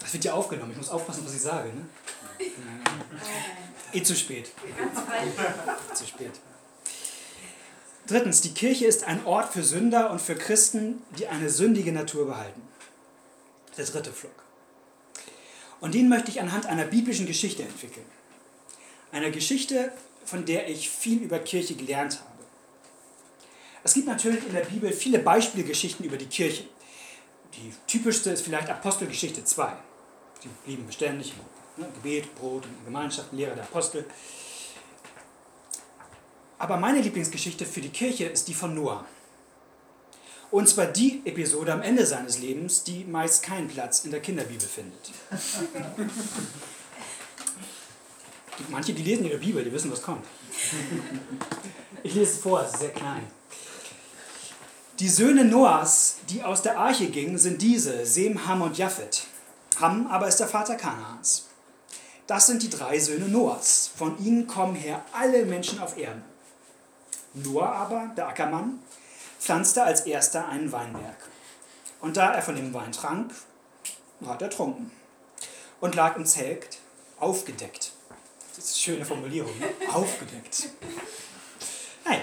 Das wird ja aufgenommen. Ich muss aufpassen, was ich sage. Ne? Eh zu spät. Zu spät. Drittens, die Kirche ist ein Ort für Sünder und für Christen, die eine sündige Natur behalten. Der dritte Vlog. Und den möchte ich anhand einer biblischen Geschichte entwickeln. Einer Geschichte, von der ich viel über Kirche gelernt habe. Es gibt natürlich in der Bibel viele Beispielgeschichten über die Kirche. Die typischste ist vielleicht Apostelgeschichte 2. Die blieben beständig ne, Gebet, Brot, Gemeinschaft, Lehre der Apostel. Aber meine Lieblingsgeschichte für die Kirche ist die von Noah. Und zwar die Episode am Ende seines Lebens, die meist keinen Platz in der Kinderbibel findet. Manche, die lesen ihre Bibel, die wissen, was kommt. Ich lese es vor, es ist sehr klein. Die Söhne Noahs, die aus der Arche gingen, sind diese, Sem, Ham und Japhet. Ham aber ist der Vater Kanaans. Das sind die drei Söhne Noahs. Von ihnen kommen her alle Menschen auf Erden. Noah aber, der Ackermann, pflanzte als erster einen Weinberg. Und da er von dem Wein trank, war er trunken und lag im Zelt aufgedeckt. Das ist eine schöne Formulierung, ne? aufgedeckt. Naja,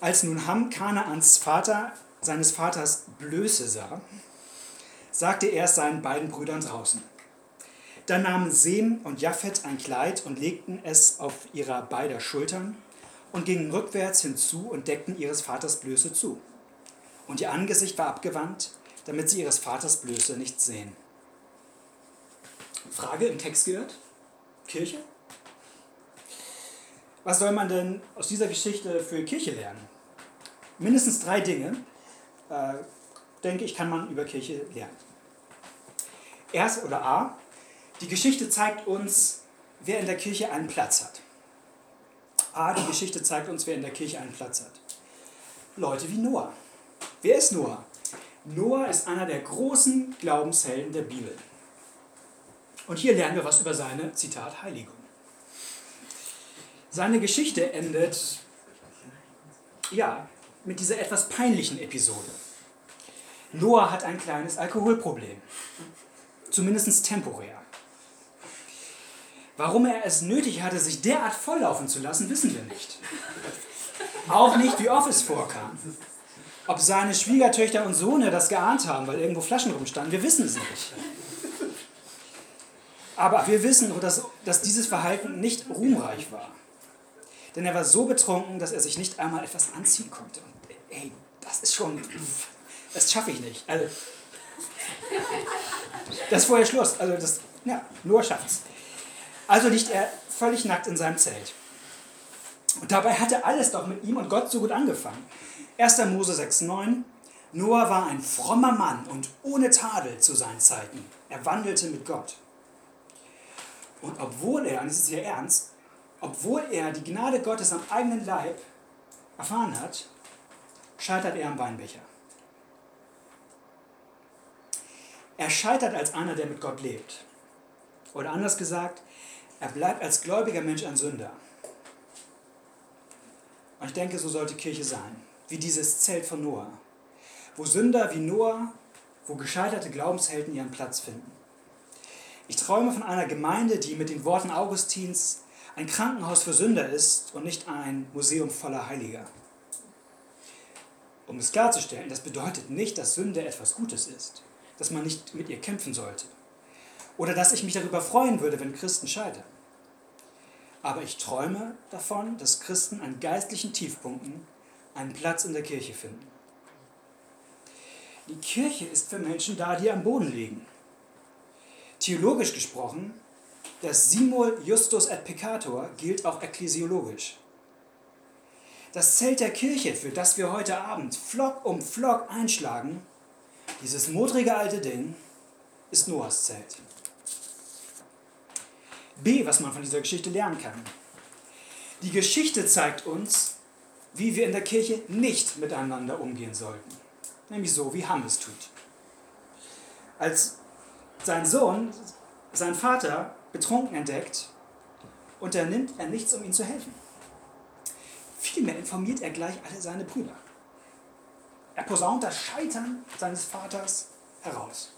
als nun Ham, Kanaans Vater, seines Vaters Blöße sah, sagte er es seinen beiden Brüdern draußen. Dann nahmen Sem und Japhet ein Kleid und legten es auf ihrer beider Schultern und gingen rückwärts hinzu und deckten ihres Vaters Blöße zu. Und ihr Angesicht war abgewandt, damit sie ihres Vaters Blöße nicht sehen. Frage im Text gehört? Kirche? Was soll man denn aus dieser Geschichte für Kirche lernen? Mindestens drei Dinge, äh, denke ich, kann man über Kirche lernen. Erst oder A, die Geschichte zeigt uns, wer in der Kirche einen Platz hat. A, die Geschichte zeigt uns, wer in der Kirche einen Platz hat. Leute wie Noah. Wer ist Noah? Noah ist einer der großen Glaubenshelden der Bibel. Und hier lernen wir was über seine, Zitat, Heiligung. Seine Geschichte endet, ja, mit dieser etwas peinlichen Episode. Noah hat ein kleines Alkoholproblem, zumindest temporär. Warum er es nötig hatte, sich derart volllaufen zu lassen, wissen wir nicht. Auch nicht, wie oft es vorkam. Ob seine Schwiegertöchter und Sohne das geahnt haben, weil irgendwo Flaschen rumstanden, wir wissen es nicht. Aber wir wissen, dass, dass dieses Verhalten nicht ruhmreich war. Denn er war so betrunken, dass er sich nicht einmal etwas anziehen konnte. Und ey, das ist schon. Das schaffe ich nicht. Also, das ist vorher Schluss. Also, das, ja, nur schafft's. Also liegt er völlig nackt in seinem Zelt. Und dabei hatte alles doch mit ihm und Gott so gut angefangen. 1. Mose 6,9 Noah war ein frommer Mann und ohne Tadel zu seinen Zeiten. Er wandelte mit Gott. Und obwohl er, und das ist hier ernst, obwohl er die Gnade Gottes am eigenen Leib erfahren hat, scheitert er am Weinbecher. Er scheitert als einer, der mit Gott lebt. Oder anders gesagt, er bleibt als gläubiger Mensch ein Sünder. Und ich denke, so sollte Kirche sein, wie dieses Zelt von Noah, wo Sünder wie Noah, wo gescheiterte Glaubenshelden ihren Platz finden. Ich träume von einer Gemeinde, die mit den Worten Augustins ein Krankenhaus für Sünder ist und nicht ein Museum voller Heiliger. Um es klarzustellen, das bedeutet nicht, dass Sünde etwas Gutes ist, dass man nicht mit ihr kämpfen sollte. Oder dass ich mich darüber freuen würde, wenn Christen scheitern. Aber ich träume davon, dass Christen an geistlichen Tiefpunkten einen Platz in der Kirche finden. Die Kirche ist für Menschen da, die am Boden liegen. Theologisch gesprochen, das Simul Justus et Peccator gilt auch ekklesiologisch. Das Zelt der Kirche, für das wir heute Abend Flock um Flock einschlagen, dieses modrige alte Ding, ist Noahs Zelt. B, was man von dieser Geschichte lernen kann. Die Geschichte zeigt uns, wie wir in der Kirche nicht miteinander umgehen sollten. Nämlich so, wie Ham es tut. Als sein Sohn, sein Vater, betrunken entdeckt, unternimmt er nichts, um ihm zu helfen. Vielmehr informiert er gleich alle seine Brüder. Er posaunt das Scheitern seines Vaters heraus.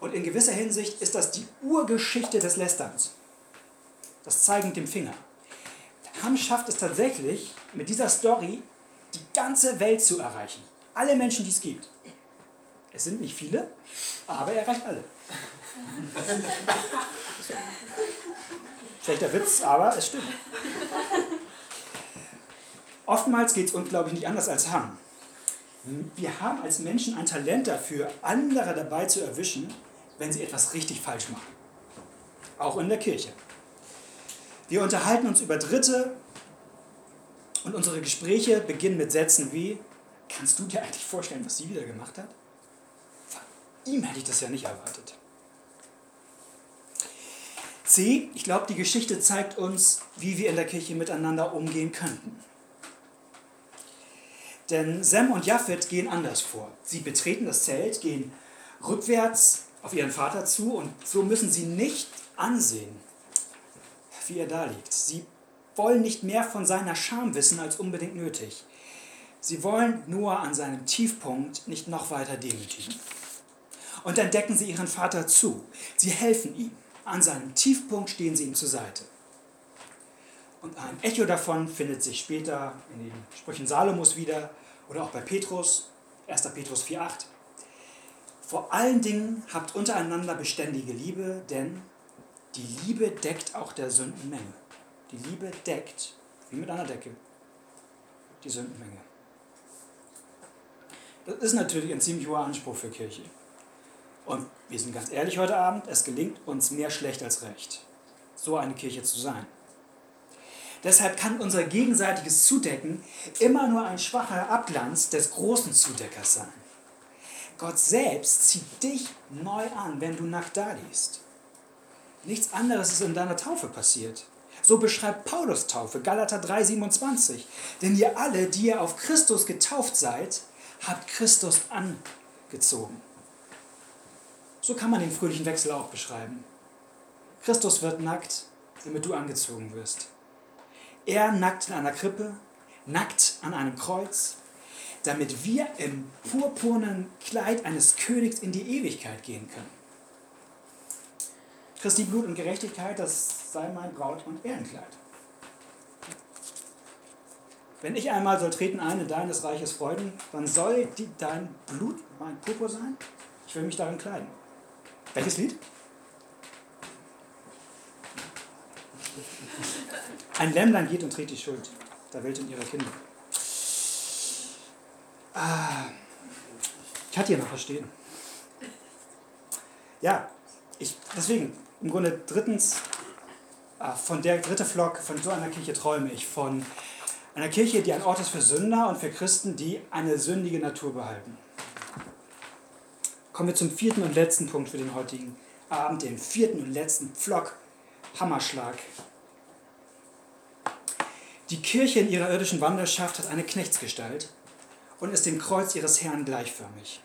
Und in gewisser Hinsicht ist das die Urgeschichte des Lästerns das Zeigen mit dem Finger. Ham schafft es tatsächlich, mit dieser Story die ganze Welt zu erreichen. Alle Menschen, die es gibt. Es sind nicht viele, aber er erreicht alle. Schlechter Witz, aber es stimmt. Oftmals geht es uns, glaube ich, nicht anders als Ham. Wir haben als Menschen ein Talent dafür, andere dabei zu erwischen, wenn sie etwas richtig falsch machen. Auch in der Kirche. Wir unterhalten uns über Dritte und unsere Gespräche beginnen mit Sätzen wie, kannst du dir eigentlich vorstellen, was sie wieder gemacht hat? Von ihm hätte ich das ja nicht erwartet. C, ich glaube, die Geschichte zeigt uns, wie wir in der Kirche miteinander umgehen könnten. Denn Sem und Japhet gehen anders vor. Sie betreten das Zelt, gehen rückwärts auf ihren Vater zu und so müssen sie nicht ansehen, wie er da liegt. Sie wollen nicht mehr von seiner Scham wissen als unbedingt nötig. Sie wollen nur an seinem Tiefpunkt nicht noch weiter demütigen. Und dann decken sie ihren Vater zu. Sie helfen ihm. An seinem Tiefpunkt stehen sie ihm zur Seite. Und ein Echo davon findet sich später in den Sprüchen Salomos wieder oder auch bei Petrus. 1. Petrus 4,8. Vor allen Dingen habt untereinander beständige Liebe, denn die Liebe deckt auch der Sündenmenge. Die Liebe deckt, wie mit einer Decke, die Sündenmenge. Das ist natürlich ein ziemlich hoher Anspruch für Kirche. Und wir sind ganz ehrlich heute Abend, es gelingt uns mehr schlecht als recht, so eine Kirche zu sein. Deshalb kann unser gegenseitiges Zudecken immer nur ein schwacher Abglanz des großen Zudeckers sein. Gott selbst zieht dich neu an, wenn du nackt daliest. Nichts anderes ist in deiner Taufe passiert. So beschreibt Paulus Taufe, Galater 3,27. Denn ihr alle, die ihr auf Christus getauft seid, habt Christus angezogen. So kann man den fröhlichen Wechsel auch beschreiben. Christus wird nackt, damit du angezogen wirst. Er nackt in einer Krippe, nackt an einem Kreuz, damit wir im purpurnen Kleid eines Königs in die Ewigkeit gehen können. Christi Blut und Gerechtigkeit, das sei mein Braut- und Ehrenkleid. Wenn ich einmal soll treten ein in deines Reiches Freuden, dann soll die, dein Blut mein Purpur sein. Ich will mich darin kleiden. Welches Lied? Ein Lämmlein geht und trägt die Schuld der Welt und ihrer Kinder. Ah, ich hatte hier noch verstehen. Ja, ich, deswegen, im Grunde drittens, ah, von der dritte Flock, von so einer Kirche träume ich, von einer Kirche, die ein Ort ist für Sünder und für Christen, die eine sündige Natur behalten. Kommen wir zum vierten und letzten Punkt für den heutigen Abend, den vierten und letzten Flock, Hammerschlag. Die Kirche in ihrer irdischen Wanderschaft hat eine Knechtsgestalt und ist dem Kreuz ihres Herrn gleichförmig.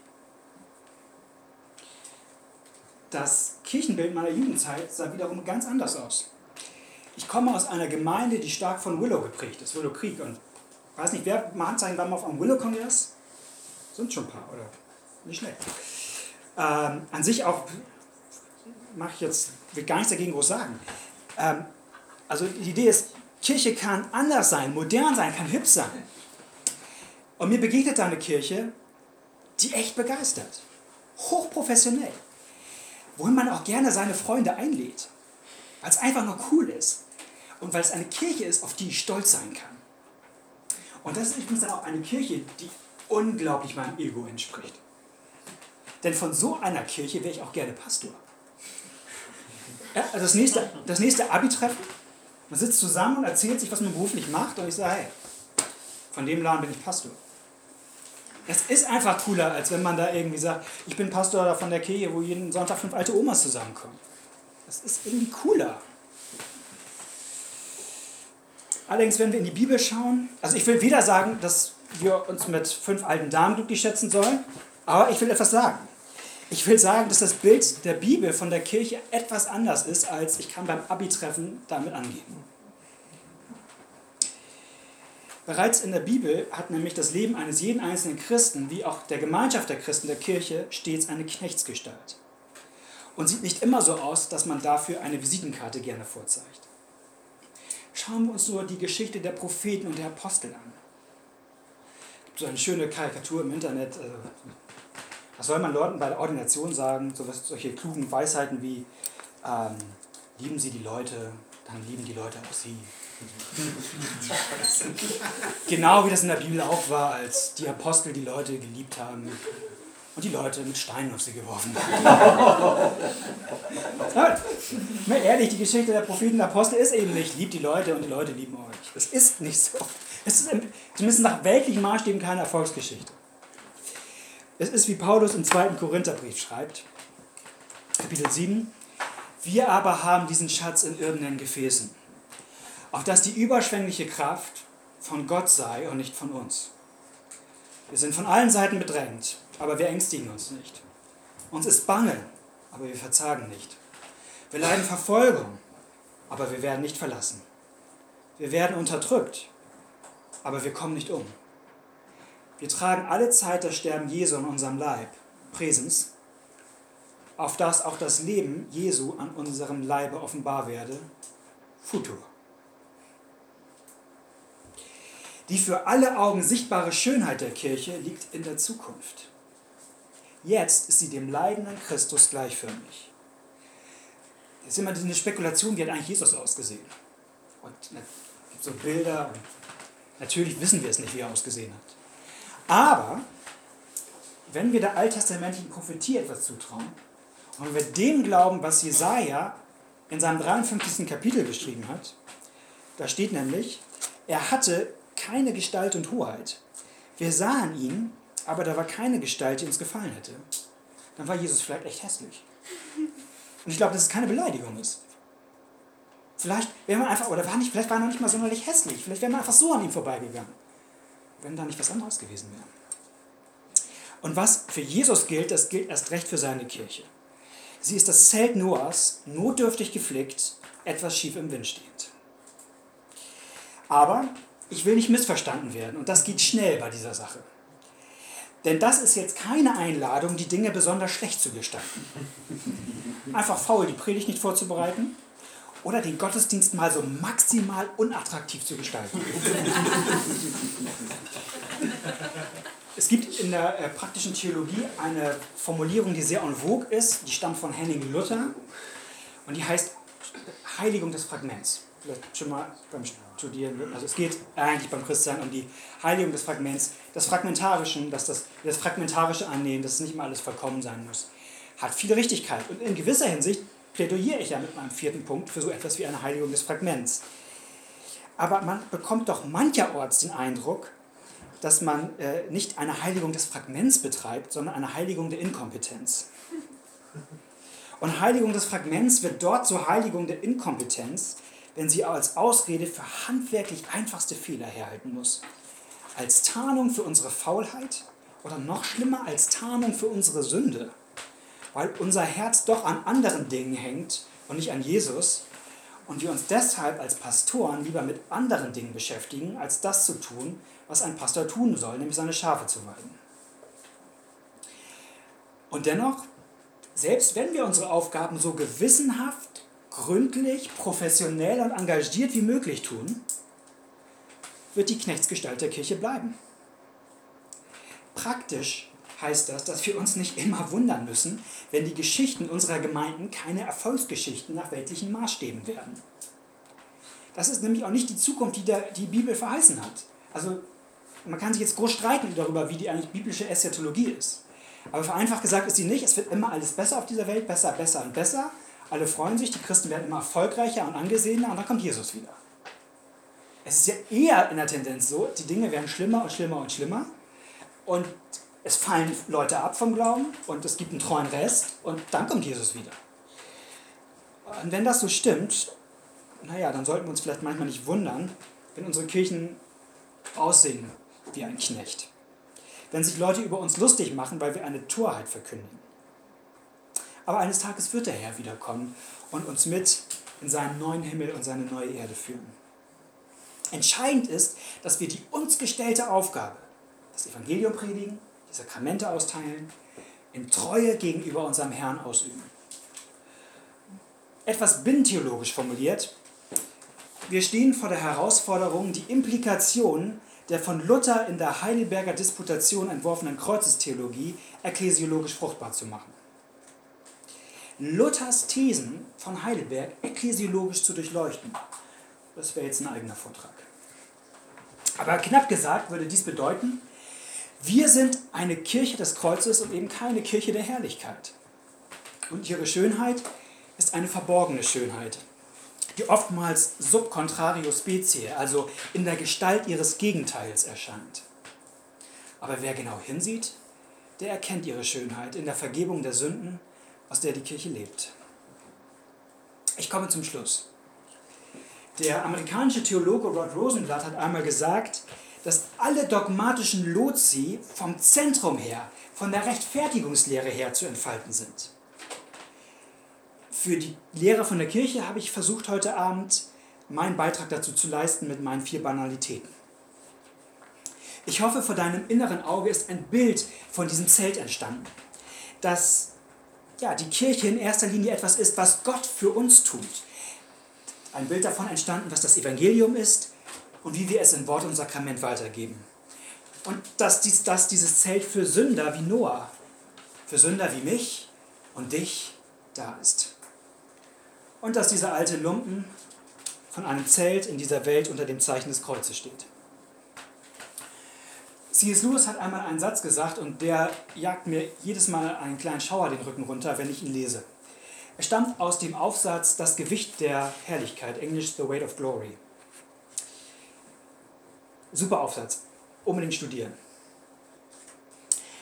Das Kirchenbild meiner Jugendzeit sah wiederum ganz anders aus. Ich komme aus einer Gemeinde, die stark von Willow geprägt ist, Willow Creek. Und weiß nicht, wer mal Handzeichen war mal auf einem Willow-Kongress? Sind schon ein paar, oder? Nicht schlecht. Ähm, an sich auch, mache ich jetzt, will gar nichts dagegen groß sagen. Ähm, also die Idee ist, Kirche kann anders sein, modern sein, kann hip sein. Und mir begegnet da eine Kirche, die echt begeistert. Hochprofessionell. Wohin man auch gerne seine Freunde einlädt. Weil es einfach nur cool ist. Und weil es eine Kirche ist, auf die ich stolz sein kann. Und das ist übrigens dann auch eine Kirche, die unglaublich meinem Ego entspricht. Denn von so einer Kirche wäre ich auch gerne Pastor. Ja, also das nächste, das nächste Abi-Treffen, man sitzt zusammen und erzählt sich, was man beruflich macht, und ich sage, hey, von dem Laden bin ich Pastor. Es ist einfach cooler, als wenn man da irgendwie sagt, ich bin Pastor von der Kirche, wo jeden Sonntag fünf alte Omas zusammenkommen. Das ist irgendwie cooler. Allerdings, wenn wir in die Bibel schauen, also ich will weder sagen, dass wir uns mit fünf alten Damen glücklich schätzen sollen, aber ich will etwas sagen. Ich will sagen, dass das Bild der Bibel von der Kirche etwas anders ist, als ich kann beim Abi-Treffen damit angeben. Bereits in der Bibel hat nämlich das Leben eines jeden einzelnen Christen, wie auch der Gemeinschaft der Christen der Kirche, stets eine Knechtsgestalt. Und sieht nicht immer so aus, dass man dafür eine Visitenkarte gerne vorzeigt. Schauen wir uns nur die Geschichte der Propheten und der Apostel an. Es gibt so eine schöne Karikatur im Internet. Also, was soll man Leuten bei der Ordination sagen? So was, solche klugen Weisheiten wie, ähm, lieben Sie die Leute, dann lieben die Leute auch Sie. Genau wie das in der Bibel auch war, als die Apostel die Leute geliebt haben und die Leute mit Steinen auf sie geworfen haben. Mal ehrlich, die Geschichte der Propheten und Apostel ist eben nicht, liebt die Leute und die Leute lieben euch. Das ist nicht so. Es ist zumindest nach weltlichen Maßstäben keine Erfolgsgeschichte. Es ist, wie Paulus im zweiten Korintherbrief schreibt, Kapitel 7, wir aber haben diesen Schatz in irdenen Gefäßen, auf dass die überschwängliche Kraft von Gott sei und nicht von uns. Wir sind von allen Seiten bedrängt, aber wir ängstigen uns nicht. Uns ist bange, aber wir verzagen nicht. Wir leiden Verfolgung, aber wir werden nicht verlassen. Wir werden unterdrückt, aber wir kommen nicht um. Wir tragen alle Zeit das Sterben Jesu in unserem Leib, Präsens, auf das auch das Leben Jesu an unserem Leibe offenbar werde, Futur. Die für alle Augen sichtbare Schönheit der Kirche liegt in der Zukunft. Jetzt ist sie dem leidenden Christus gleichförmig. Es ist immer diese Spekulation, wie hat eigentlich Jesus ausgesehen? Und es gibt so Bilder und natürlich wissen wir es nicht, wie er ausgesehen hat. Aber wenn wir der alttestamentlichen Prophetie etwas zutrauen und wenn wir dem glauben, was Jesaja in seinem 53. Kapitel geschrieben hat, da steht nämlich, er hatte keine Gestalt und Hoheit. Wir sahen ihn, aber da war keine Gestalt, die uns gefallen hätte. Dann war Jesus vielleicht echt hässlich. Und ich glaube, dass es keine Beleidigung ist. Vielleicht wäre man einfach, oder war nicht, vielleicht war er noch nicht mal sonderlich hässlich. Vielleicht wäre man einfach so an ihm vorbeigegangen. Wenn da nicht was anderes gewesen wäre. Und was für Jesus gilt, das gilt erst recht für seine Kirche. Sie ist das Zelt Noahs, notdürftig geflickt, etwas schief im Wind stehend. Aber ich will nicht missverstanden werden und das geht schnell bei dieser Sache. Denn das ist jetzt keine Einladung, die Dinge besonders schlecht zu gestalten. Einfach faul die Predigt nicht vorzubereiten oder den Gottesdienst mal so maximal unattraktiv zu gestalten. Es gibt in der äh, praktischen Theologie eine Formulierung, die sehr en vogue ist, die stammt von Henning Luther und die heißt Heiligung des Fragments. Vielleicht schon mal beim Studieren. Also es geht eigentlich beim Christsein um die Heiligung des Fragments, des Fragmentarischen, dass das, das Fragmentarische annehmen, dass es nicht immer alles vollkommen sein muss. Hat viel Richtigkeit. Und in gewisser Hinsicht plädiere ich ja mit meinem vierten Punkt für so etwas wie eine Heiligung des Fragments. Aber man bekommt doch mancherorts den Eindruck, dass man äh, nicht eine Heiligung des Fragments betreibt, sondern eine Heiligung der Inkompetenz. Und Heiligung des Fragments wird dort zur Heiligung der Inkompetenz, wenn sie als Ausrede für handwerklich einfachste Fehler herhalten muss. Als Tarnung für unsere Faulheit oder noch schlimmer als Tarnung für unsere Sünde. Weil unser Herz doch an anderen Dingen hängt und nicht an Jesus und wir uns deshalb als Pastoren lieber mit anderen Dingen beschäftigen, als das zu tun, was ein Pastor tun soll, nämlich seine Schafe zu weiden. Und dennoch, selbst wenn wir unsere Aufgaben so gewissenhaft, gründlich, professionell und engagiert wie möglich tun, wird die Knechtsgestalt der Kirche bleiben. Praktisch heißt das, dass wir uns nicht immer wundern müssen, wenn die Geschichten unserer Gemeinden keine Erfolgsgeschichten nach weltlichen Maßstäben werden. Das ist nämlich auch nicht die Zukunft, die der, die Bibel verheißen hat. Also man kann sich jetzt groß streiten darüber, wie die eigentlich biblische Eschatologie ist. Aber vereinfacht gesagt ist sie nicht, es wird immer alles besser auf dieser Welt, besser, besser und besser. Alle freuen sich, die Christen werden immer erfolgreicher und angesehener und dann kommt Jesus wieder. Es ist ja eher in der Tendenz so, die Dinge werden schlimmer und schlimmer und schlimmer und es fallen Leute ab vom Glauben und es gibt einen treuen Rest und dann kommt Jesus wieder. Und wenn das so stimmt, naja, dann sollten wir uns vielleicht manchmal nicht wundern, wenn unsere Kirchen aussehen wie ein Knecht. Wenn sich Leute über uns lustig machen, weil wir eine Torheit verkündigen. Aber eines Tages wird der Herr wiederkommen und uns mit in seinen neuen Himmel und seine neue Erde führen. Entscheidend ist, dass wir die uns gestellte Aufgabe, das Evangelium predigen, die Sakramente austeilen, in Treue gegenüber unserem Herrn ausüben. Etwas binnentheologisch formuliert, wir stehen vor der Herausforderung, die Implikationen der von Luther in der Heidelberger Disputation entworfenen Kreuzestheologie ekklesiologisch fruchtbar zu machen. Luthers Thesen von Heidelberg ekklesiologisch zu durchleuchten. Das wäre jetzt ein eigener Vortrag. Aber knapp gesagt würde dies bedeuten, wir sind eine Kirche des Kreuzes und eben keine Kirche der Herrlichkeit. Und ihre Schönheit ist eine verborgene Schönheit, die oftmals sub contrario specie, also in der Gestalt ihres Gegenteils erscheint. Aber wer genau hinsieht, der erkennt ihre Schönheit in der Vergebung der Sünden, aus der die Kirche lebt. Ich komme zum Schluss. Der amerikanische Theologe Rod Rosenblatt hat einmal gesagt, dass alle dogmatischen Lotsi vom Zentrum her, von der Rechtfertigungslehre her zu entfalten sind für die Lehre von der Kirche habe ich versucht, heute Abend meinen Beitrag dazu zu leisten mit meinen vier Banalitäten. Ich hoffe, vor deinem inneren Auge ist ein Bild von diesem Zelt entstanden, dass ja, die Kirche in erster Linie etwas ist, was Gott für uns tut. Ein Bild davon entstanden, was das Evangelium ist und wie wir es in Wort und Sakrament weitergeben. Und dass, dies, dass dieses Zelt für Sünder wie Noah, für Sünder wie mich und dich da ist. Und dass dieser alte Lumpen von einem Zelt in dieser Welt unter dem Zeichen des Kreuzes steht. C.S. Lewis hat einmal einen Satz gesagt und der jagt mir jedes Mal einen kleinen Schauer den Rücken runter, wenn ich ihn lese. Er stammt aus dem Aufsatz Das Gewicht der Herrlichkeit, englisch The Weight of Glory. Super Aufsatz, unbedingt studieren.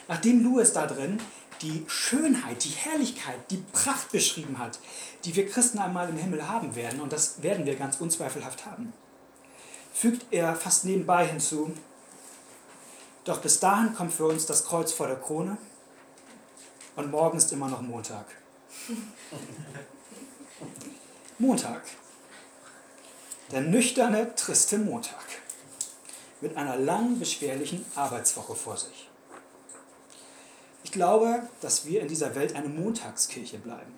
Nachdem Lewis da drin die Schönheit, die Herrlichkeit, die Pracht beschrieben hat, die wir Christen einmal im Himmel haben werden, und das werden wir ganz unzweifelhaft haben, fügt er fast nebenbei hinzu, doch bis dahin kommt für uns das Kreuz vor der Krone und morgen ist immer noch Montag. Montag. Der nüchterne, triste Montag. Mit einer langen, beschwerlichen Arbeitswoche vor sich. Ich glaube, dass wir in dieser Welt eine Montagskirche bleiben.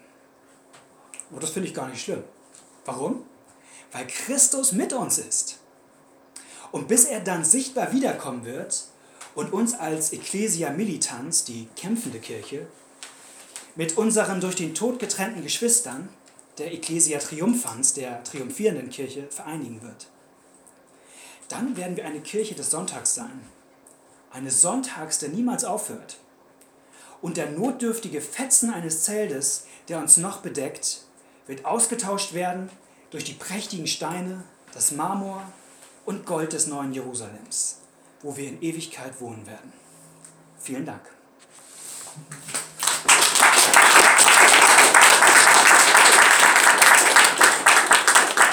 Und das finde ich gar nicht schlimm. Warum? Weil Christus mit uns ist. Und bis er dann sichtbar wiederkommen wird, und uns als Ecclesia Militans, die kämpfende Kirche, mit unseren durch den Tod getrennten Geschwistern, der Ecclesia Triumphans, der triumphierenden Kirche, vereinigen wird. Dann werden wir eine Kirche des Sonntags sein. Eine Sonntags, der niemals aufhört. Und der notdürftige Fetzen eines Zeltes, der uns noch bedeckt, wird ausgetauscht werden durch die prächtigen Steine, das Marmor und Gold des neuen Jerusalems wo wir in Ewigkeit wohnen werden. Vielen Dank.